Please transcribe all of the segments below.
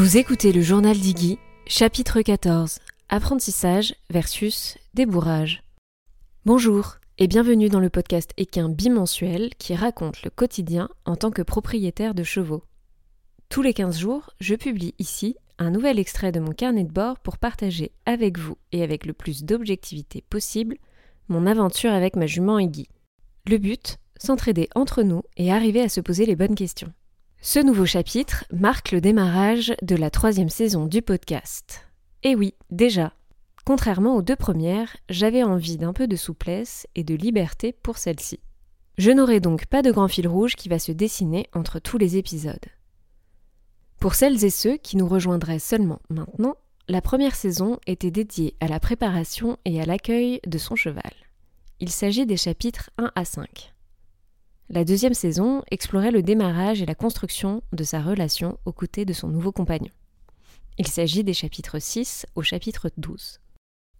Vous écoutez le journal d'Iggy, chapitre 14 Apprentissage versus débourrage. Bonjour et bienvenue dans le podcast équin bimensuel qui raconte le quotidien en tant que propriétaire de chevaux. Tous les 15 jours, je publie ici un nouvel extrait de mon carnet de bord pour partager avec vous et avec le plus d'objectivité possible mon aventure avec ma jument Iggy. Le but, s'entraider entre nous et arriver à se poser les bonnes questions. Ce nouveau chapitre marque le démarrage de la troisième saison du podcast. Et oui, déjà, contrairement aux deux premières, j'avais envie d'un peu de souplesse et de liberté pour celle-ci. Je n'aurai donc pas de grand fil rouge qui va se dessiner entre tous les épisodes. Pour celles et ceux qui nous rejoindraient seulement maintenant, la première saison était dédiée à la préparation et à l'accueil de son cheval. Il s'agit des chapitres 1 à 5. La deuxième saison explorait le démarrage et la construction de sa relation aux côtés de son nouveau compagnon. Il s'agit des chapitres 6 au chapitre 12.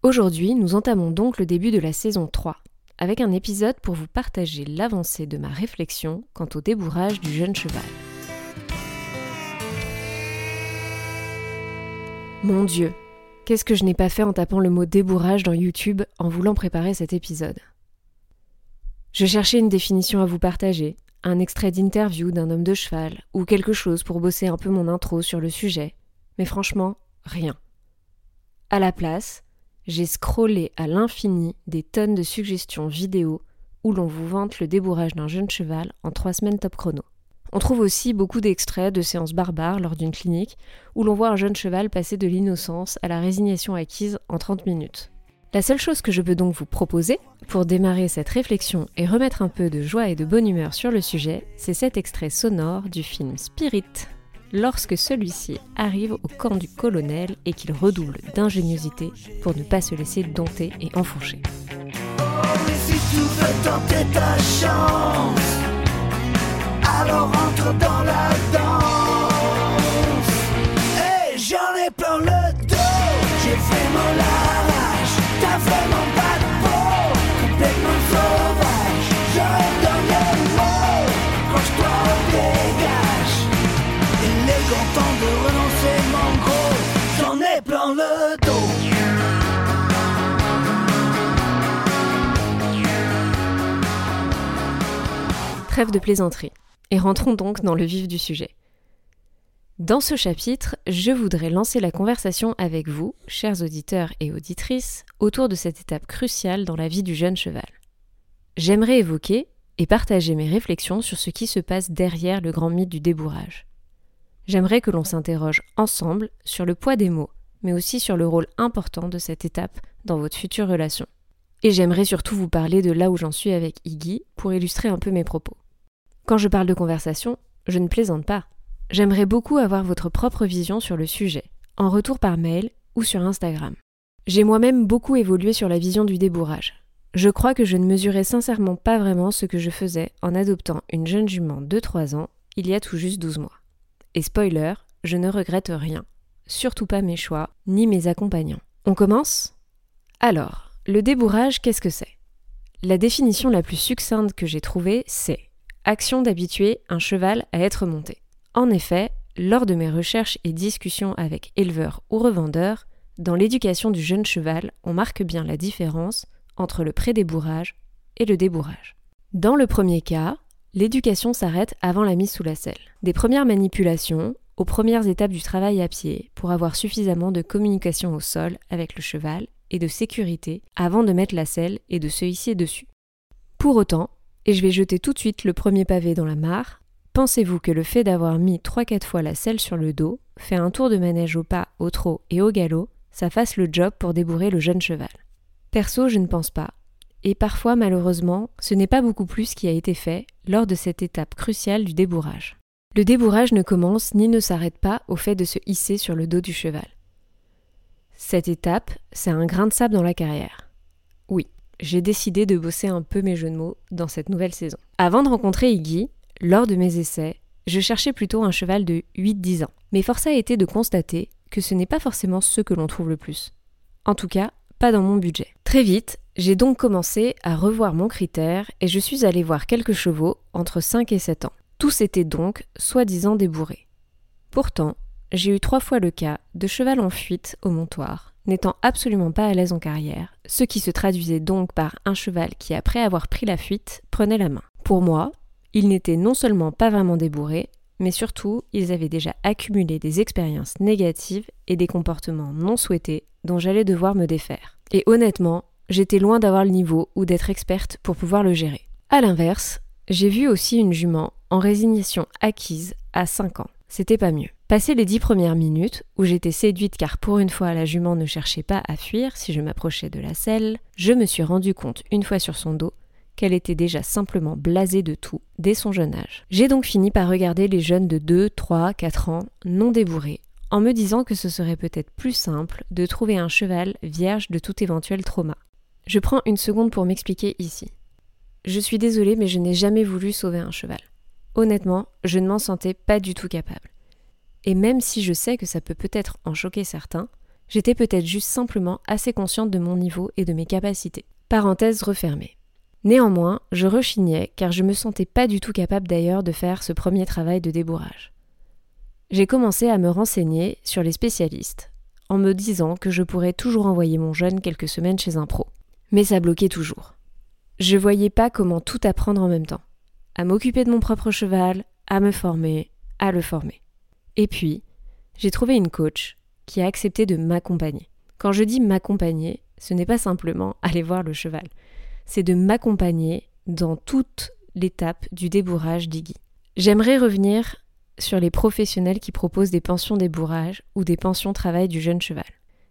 Aujourd'hui, nous entamons donc le début de la saison 3, avec un épisode pour vous partager l'avancée de ma réflexion quant au débourrage du jeune cheval. Mon Dieu, qu'est-ce que je n'ai pas fait en tapant le mot débourrage dans YouTube en voulant préparer cet épisode? Je cherchais une définition à vous partager, un extrait d'interview d'un homme de cheval, ou quelque chose pour bosser un peu mon intro sur le sujet, mais franchement, rien. À la place, j'ai scrollé à l'infini des tonnes de suggestions vidéo où l'on vous vante le débourrage d'un jeune cheval en trois semaines top chrono. On trouve aussi beaucoup d'extraits de séances barbares lors d'une clinique où l'on voit un jeune cheval passer de l'innocence à la résignation acquise en 30 minutes. La seule chose que je peux donc vous proposer, pour démarrer cette réflexion et remettre un peu de joie et de bonne humeur sur le sujet, c'est cet extrait sonore du film Spirit, lorsque celui-ci arrive au camp du colonel et qu'il redouble d'ingéniosité pour ne pas se laisser dompter et enfourcher. Oh, alors dans De plaisanterie. Et rentrons donc dans le vif du sujet. Dans ce chapitre, je voudrais lancer la conversation avec vous, chers auditeurs et auditrices, autour de cette étape cruciale dans la vie du jeune cheval. J'aimerais évoquer et partager mes réflexions sur ce qui se passe derrière le grand mythe du débourrage. J'aimerais que l'on s'interroge ensemble sur le poids des mots, mais aussi sur le rôle important de cette étape dans votre future relation. Et j'aimerais surtout vous parler de là où j'en suis avec Iggy pour illustrer un peu mes propos. Quand je parle de conversation, je ne plaisante pas. J'aimerais beaucoup avoir votre propre vision sur le sujet, en retour par mail ou sur Instagram. J'ai moi-même beaucoup évolué sur la vision du débourrage. Je crois que je ne mesurais sincèrement pas vraiment ce que je faisais en adoptant une jeune jument de 3 ans il y a tout juste 12 mois. Et spoiler, je ne regrette rien, surtout pas mes choix, ni mes accompagnants. On commence? Alors, le débourrage, qu'est-ce que c'est? La définition la plus succincte que j'ai trouvée, c'est action d'habituer un cheval à être monté. En effet, lors de mes recherches et discussions avec éleveurs ou revendeurs, dans l'éducation du jeune cheval, on marque bien la différence entre le pré-débourrage et le débourrage. Dans le premier cas, l'éducation s'arrête avant la mise sous la selle. Des premières manipulations aux premières étapes du travail à pied pour avoir suffisamment de communication au sol avec le cheval et de sécurité avant de mettre la selle et de se hisser dessus. Pour autant, et je vais jeter tout de suite le premier pavé dans la mare, pensez-vous que le fait d'avoir mis 3-4 fois la selle sur le dos, fait un tour de manège au pas, au trot et au galop, ça fasse le job pour débourrer le jeune cheval Perso, je ne pense pas. Et parfois, malheureusement, ce n'est pas beaucoup plus qui a été fait lors de cette étape cruciale du débourrage. Le débourrage ne commence ni ne s'arrête pas au fait de se hisser sur le dos du cheval. Cette étape, c'est un grain de sable dans la carrière. J'ai décidé de bosser un peu mes jeux de mots dans cette nouvelle saison. Avant de rencontrer Iggy, lors de mes essais, je cherchais plutôt un cheval de 8-10 ans. Mais force a été de constater que ce n'est pas forcément ce que l'on trouve le plus. En tout cas, pas dans mon budget. Très vite, j'ai donc commencé à revoir mon critère et je suis allée voir quelques chevaux entre 5 et 7 ans. Tous étaient donc soi-disant débourrés. Pourtant, j'ai eu trois fois le cas de cheval en fuite au montoir, n'étant absolument pas à l'aise en carrière, ce qui se traduisait donc par un cheval qui, après avoir pris la fuite, prenait la main. Pour moi, ils n'étaient non seulement pas vraiment débourrés, mais surtout, ils avaient déjà accumulé des expériences négatives et des comportements non souhaités dont j'allais devoir me défaire. Et honnêtement, j'étais loin d'avoir le niveau ou d'être experte pour pouvoir le gérer. A l'inverse, j'ai vu aussi une jument en résignation acquise à 5 ans. C'était pas mieux. Passé les dix premières minutes, où j'étais séduite car pour une fois la jument ne cherchait pas à fuir si je m'approchais de la selle, je me suis rendu compte une fois sur son dos qu'elle était déjà simplement blasée de tout dès son jeune âge. J'ai donc fini par regarder les jeunes de 2, 3, 4 ans non débourrés, en me disant que ce serait peut-être plus simple de trouver un cheval vierge de tout éventuel trauma. Je prends une seconde pour m'expliquer ici. Je suis désolée, mais je n'ai jamais voulu sauver un cheval. Honnêtement, je ne m'en sentais pas du tout capable. Et même si je sais que ça peut peut-être en choquer certains, j'étais peut-être juste simplement assez consciente de mon niveau et de mes capacités. Parenthèse refermée. Néanmoins, je rechignais car je me sentais pas du tout capable d'ailleurs de faire ce premier travail de débourrage. J'ai commencé à me renseigner sur les spécialistes, en me disant que je pourrais toujours envoyer mon jeune quelques semaines chez un pro. Mais ça bloquait toujours. Je voyais pas comment tout apprendre en même temps. À m'occuper de mon propre cheval, à me former, à le former. Et puis, j'ai trouvé une coach qui a accepté de m'accompagner. Quand je dis m'accompagner, ce n'est pas simplement aller voir le cheval c'est de m'accompagner dans toute l'étape du débourrage d'Iggy. J'aimerais revenir sur les professionnels qui proposent des pensions débourrage ou des pensions travail du jeune cheval.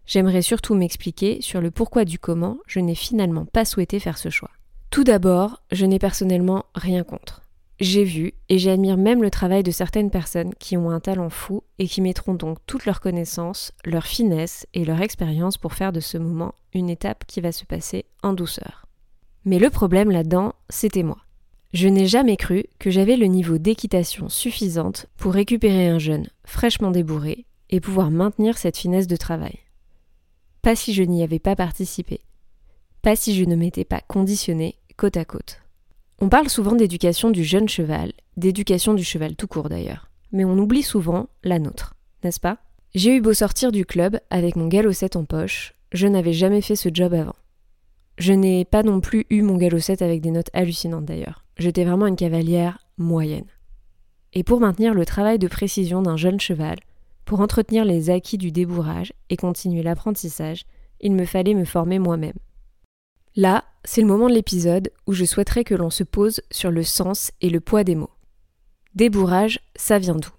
J'aimerais surtout m'expliquer sur le pourquoi du comment je n'ai finalement pas souhaité faire ce choix. Tout d'abord, je n'ai personnellement rien contre. J'ai vu et j'admire même le travail de certaines personnes qui ont un talent fou et qui mettront donc toutes leurs connaissances, leur finesse et leur expérience pour faire de ce moment une étape qui va se passer en douceur. Mais le problème là-dedans, c'était moi. Je n'ai jamais cru que j'avais le niveau d'équitation suffisante pour récupérer un jeune fraîchement débourré et pouvoir maintenir cette finesse de travail. Pas si je n'y avais pas participé. Pas si je ne m'étais pas conditionné côte à côte. On parle souvent d'éducation du jeune cheval, d'éducation du cheval tout court d'ailleurs, mais on oublie souvent la nôtre, n'est-ce pas? J'ai eu beau sortir du club avec mon galopette en poche, je n'avais jamais fait ce job avant. Je n'ai pas non plus eu mon galopette avec des notes hallucinantes d'ailleurs. J'étais vraiment une cavalière moyenne. Et pour maintenir le travail de précision d'un jeune cheval, pour entretenir les acquis du débourrage et continuer l'apprentissage, il me fallait me former moi-même. Là, c'est le moment de l'épisode où je souhaiterais que l'on se pose sur le sens et le poids des mots. Débourrage, ça vient d'où?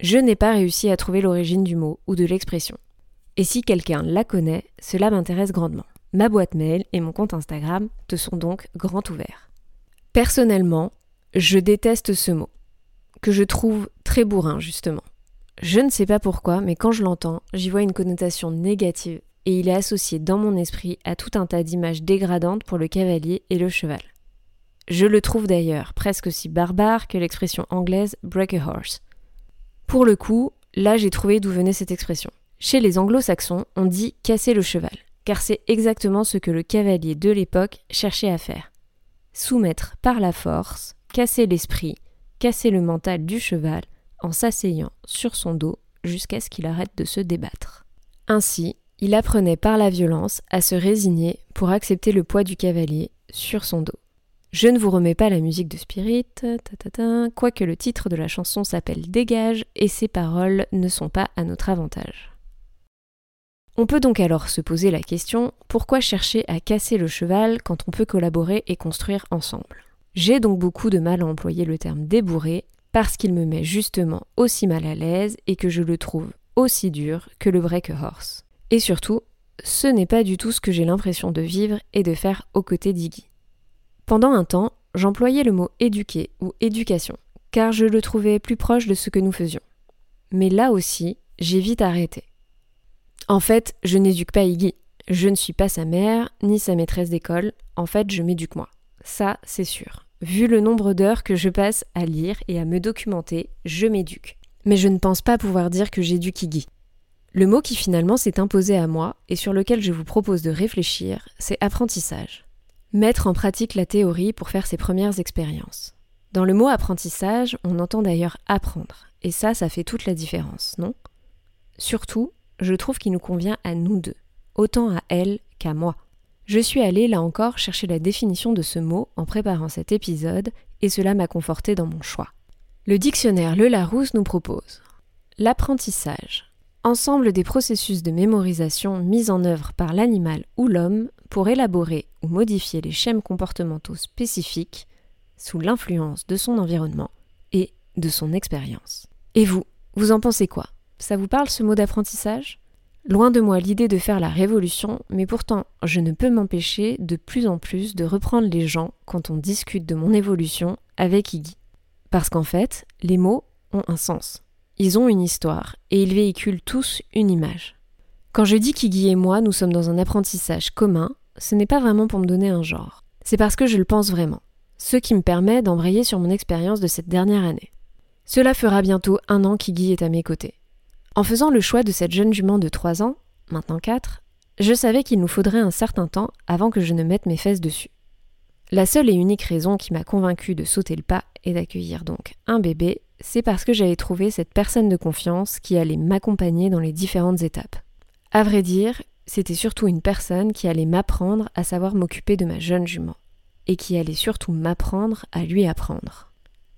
Je n'ai pas réussi à trouver l'origine du mot ou de l'expression. Et si quelqu'un la connaît, cela m'intéresse grandement. Ma boîte mail et mon compte Instagram te sont donc grand ouverts. Personnellement, je déteste ce mot, que je trouve très bourrin justement. Je ne sais pas pourquoi, mais quand je l'entends, j'y vois une connotation négative et il est associé dans mon esprit à tout un tas d'images dégradantes pour le cavalier et le cheval. Je le trouve d'ailleurs presque aussi barbare que l'expression anglaise break a horse. Pour le coup, là j'ai trouvé d'où venait cette expression. Chez les anglo-saxons, on dit casser le cheval car c'est exactement ce que le cavalier de l'époque cherchait à faire. Soumettre par la force, casser l'esprit, casser le mental du cheval en s'asseyant sur son dos jusqu'à ce qu'il arrête de se débattre. Ainsi, il apprenait par la violence à se résigner pour accepter le poids du cavalier sur son dos. Je ne vous remets pas la musique de Spirit, quoique le titre de la chanson s'appelle Dégage et ses paroles ne sont pas à notre avantage. On peut donc alors se poser la question pourquoi chercher à casser le cheval quand on peut collaborer et construire ensemble? J'ai donc beaucoup de mal à employer le terme débourré parce qu'il me met justement aussi mal à l'aise et que je le trouve aussi dur que le break horse. Et surtout, ce n'est pas du tout ce que j'ai l'impression de vivre et de faire aux côtés d'Iggy. Pendant un temps, j'employais le mot éduquer ou éducation, car je le trouvais plus proche de ce que nous faisions. Mais là aussi, j'ai vite arrêté. En fait, je n'éduque pas Iggy. Je ne suis pas sa mère, ni sa maîtresse d'école. En fait, je m'éduque moi. Ça, c'est sûr. Vu le nombre d'heures que je passe à lire et à me documenter, je m'éduque. Mais je ne pense pas pouvoir dire que j'éduque Iggy. Le mot qui finalement s'est imposé à moi et sur lequel je vous propose de réfléchir, c'est apprentissage. Mettre en pratique la théorie pour faire ses premières expériences. Dans le mot apprentissage, on entend d'ailleurs apprendre. Et ça, ça fait toute la différence, non? Surtout, je trouve qu'il nous convient à nous deux, autant à elle qu'à moi. Je suis allée, là encore, chercher la définition de ce mot en préparant cet épisode, et cela m'a conforté dans mon choix. Le dictionnaire Le Larousse nous propose l'apprentissage, ensemble des processus de mémorisation mis en œuvre par l'animal ou l'homme pour élaborer ou modifier les schèmes comportementaux spécifiques sous l'influence de son environnement et de son expérience. Et vous, vous en pensez quoi? Ça vous parle ce mot d'apprentissage? Loin de moi l'idée de faire la révolution, mais pourtant je ne peux m'empêcher de plus en plus de reprendre les gens quand on discute de mon évolution avec Iggy. Parce qu'en fait, les mots ont un sens. Ils ont une histoire et ils véhiculent tous une image. Quand je dis qu'Iggy et moi, nous sommes dans un apprentissage commun, ce n'est pas vraiment pour me donner un genre. C'est parce que je le pense vraiment. Ce qui me permet d'embrayer sur mon expérience de cette dernière année. Cela fera bientôt un an qu'Iggy est à mes côtés. En faisant le choix de cette jeune jument de 3 ans, maintenant 4, je savais qu'il nous faudrait un certain temps avant que je ne mette mes fesses dessus. La seule et unique raison qui m'a convaincue de sauter le pas et d'accueillir donc un bébé, c'est parce que j'avais trouvé cette personne de confiance qui allait m'accompagner dans les différentes étapes. À vrai dire, c'était surtout une personne qui allait m'apprendre à savoir m'occuper de ma jeune jument, et qui allait surtout m'apprendre à lui apprendre.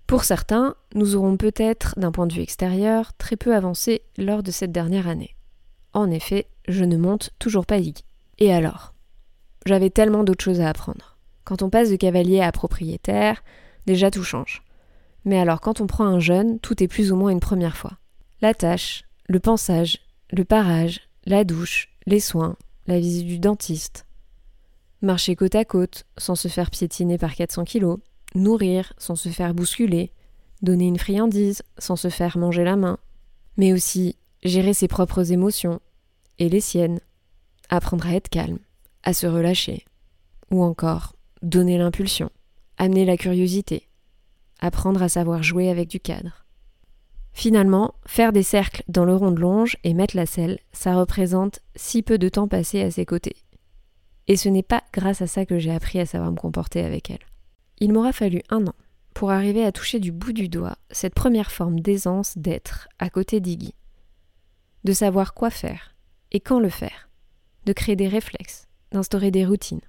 Pour certains, nous aurons peut-être, d'un point de vue extérieur, très peu avancé lors de cette dernière année. En effet, je ne monte toujours pas Iggy. Et alors? J'avais tellement d'autres choses à apprendre. Quand on passe de cavalier à propriétaire, déjà tout change. Mais alors quand on prend un jeune, tout est plus ou moins une première fois. La tâche, le pensage, le parage, la douche, les soins, la visite du dentiste. Marcher côte à côte, sans se faire piétiner par 400 kilos, nourrir sans se faire bousculer, donner une friandise sans se faire manger la main, mais aussi gérer ses propres émotions. Et les siennes, apprendre à être calme, à se relâcher, ou encore donner l'impulsion, amener la curiosité, apprendre à savoir jouer avec du cadre. Finalement, faire des cercles dans le rond de longe et mettre la selle, ça représente si peu de temps passé à ses côtés. Et ce n'est pas grâce à ça que j'ai appris à savoir me comporter avec elle. Il m'aura fallu un an pour arriver à toucher du bout du doigt cette première forme d'aisance d'être à côté d'Iggy. De savoir quoi faire et quand le faire. De créer des réflexes, d'instaurer des routines.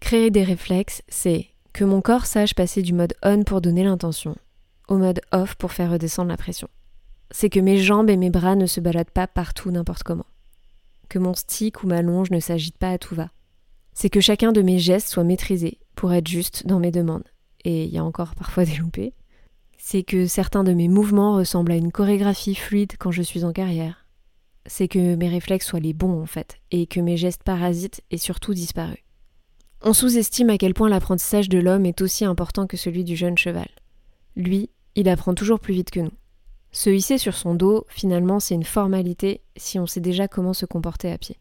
Créer des réflexes, c'est que mon corps sache passer du mode on pour donner l'intention au mode off pour faire redescendre la pression. C'est que mes jambes et mes bras ne se baladent pas partout n'importe comment. Que mon stick ou ma longe ne s'agite pas à tout va. C'est que chacun de mes gestes soit maîtrisé pour être juste dans mes demandes. Et il y a encore parfois des loupés. C'est que certains de mes mouvements ressemblent à une chorégraphie fluide quand je suis en carrière. C'est que mes réflexes soient les bons en fait, et que mes gestes parasites aient surtout disparu. On sous-estime à quel point l'apprentissage de l'homme est aussi important que celui du jeune cheval. Lui, il apprend toujours plus vite que nous. Se hisser sur son dos, finalement, c'est une formalité si on sait déjà comment se comporter à pied.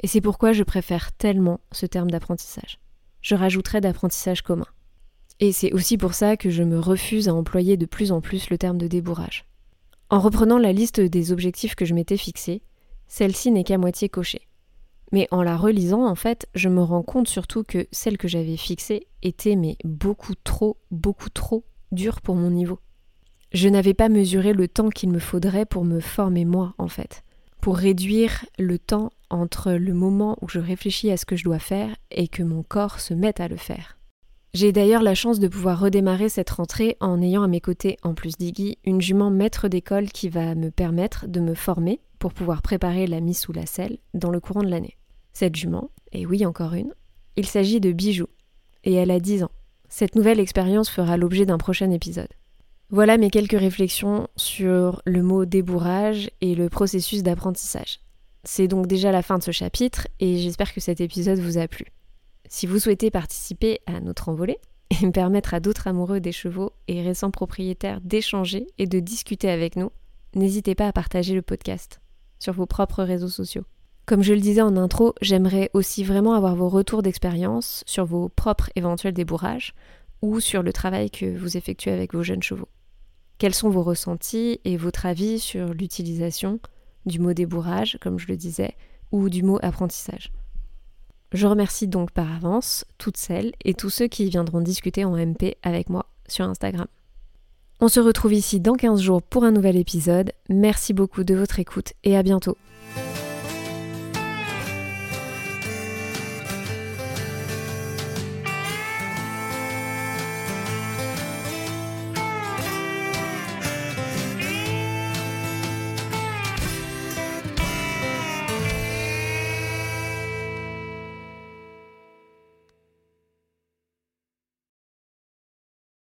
Et c'est pourquoi je préfère tellement ce terme d'apprentissage je rajouterai d'apprentissage commun. Et c'est aussi pour ça que je me refuse à employer de plus en plus le terme de débourrage. En reprenant la liste des objectifs que je m'étais fixés, celle-ci n'est qu'à moitié cochée. Mais en la relisant, en fait, je me rends compte surtout que celle que j'avais fixée était mais beaucoup trop, beaucoup trop dure pour mon niveau. Je n'avais pas mesuré le temps qu'il me faudrait pour me former moi, en fait, pour réduire le temps entre le moment où je réfléchis à ce que je dois faire et que mon corps se mette à le faire. J'ai d'ailleurs la chance de pouvoir redémarrer cette rentrée en ayant à mes côtés, en plus d'Iggy, une jument maître d'école qui va me permettre de me former pour pouvoir préparer la mise sous la selle dans le courant de l'année. Cette jument, et oui encore une, il s'agit de Bijou, et elle a 10 ans. Cette nouvelle expérience fera l'objet d'un prochain épisode. Voilà mes quelques réflexions sur le mot débourrage et le processus d'apprentissage. C'est donc déjà la fin de ce chapitre et j'espère que cet épisode vous a plu. Si vous souhaitez participer à notre envolée et permettre à d'autres amoureux des chevaux et récents propriétaires d'échanger et de discuter avec nous, n'hésitez pas à partager le podcast sur vos propres réseaux sociaux. Comme je le disais en intro, j'aimerais aussi vraiment avoir vos retours d'expérience sur vos propres éventuels débourrages ou sur le travail que vous effectuez avec vos jeunes chevaux. Quels sont vos ressentis et votre avis sur l'utilisation du mot débourrage, comme je le disais, ou du mot apprentissage? Je remercie donc par avance toutes celles et tous ceux qui viendront discuter en MP avec moi sur Instagram. On se retrouve ici dans 15 jours pour un nouvel épisode. Merci beaucoup de votre écoute et à bientôt.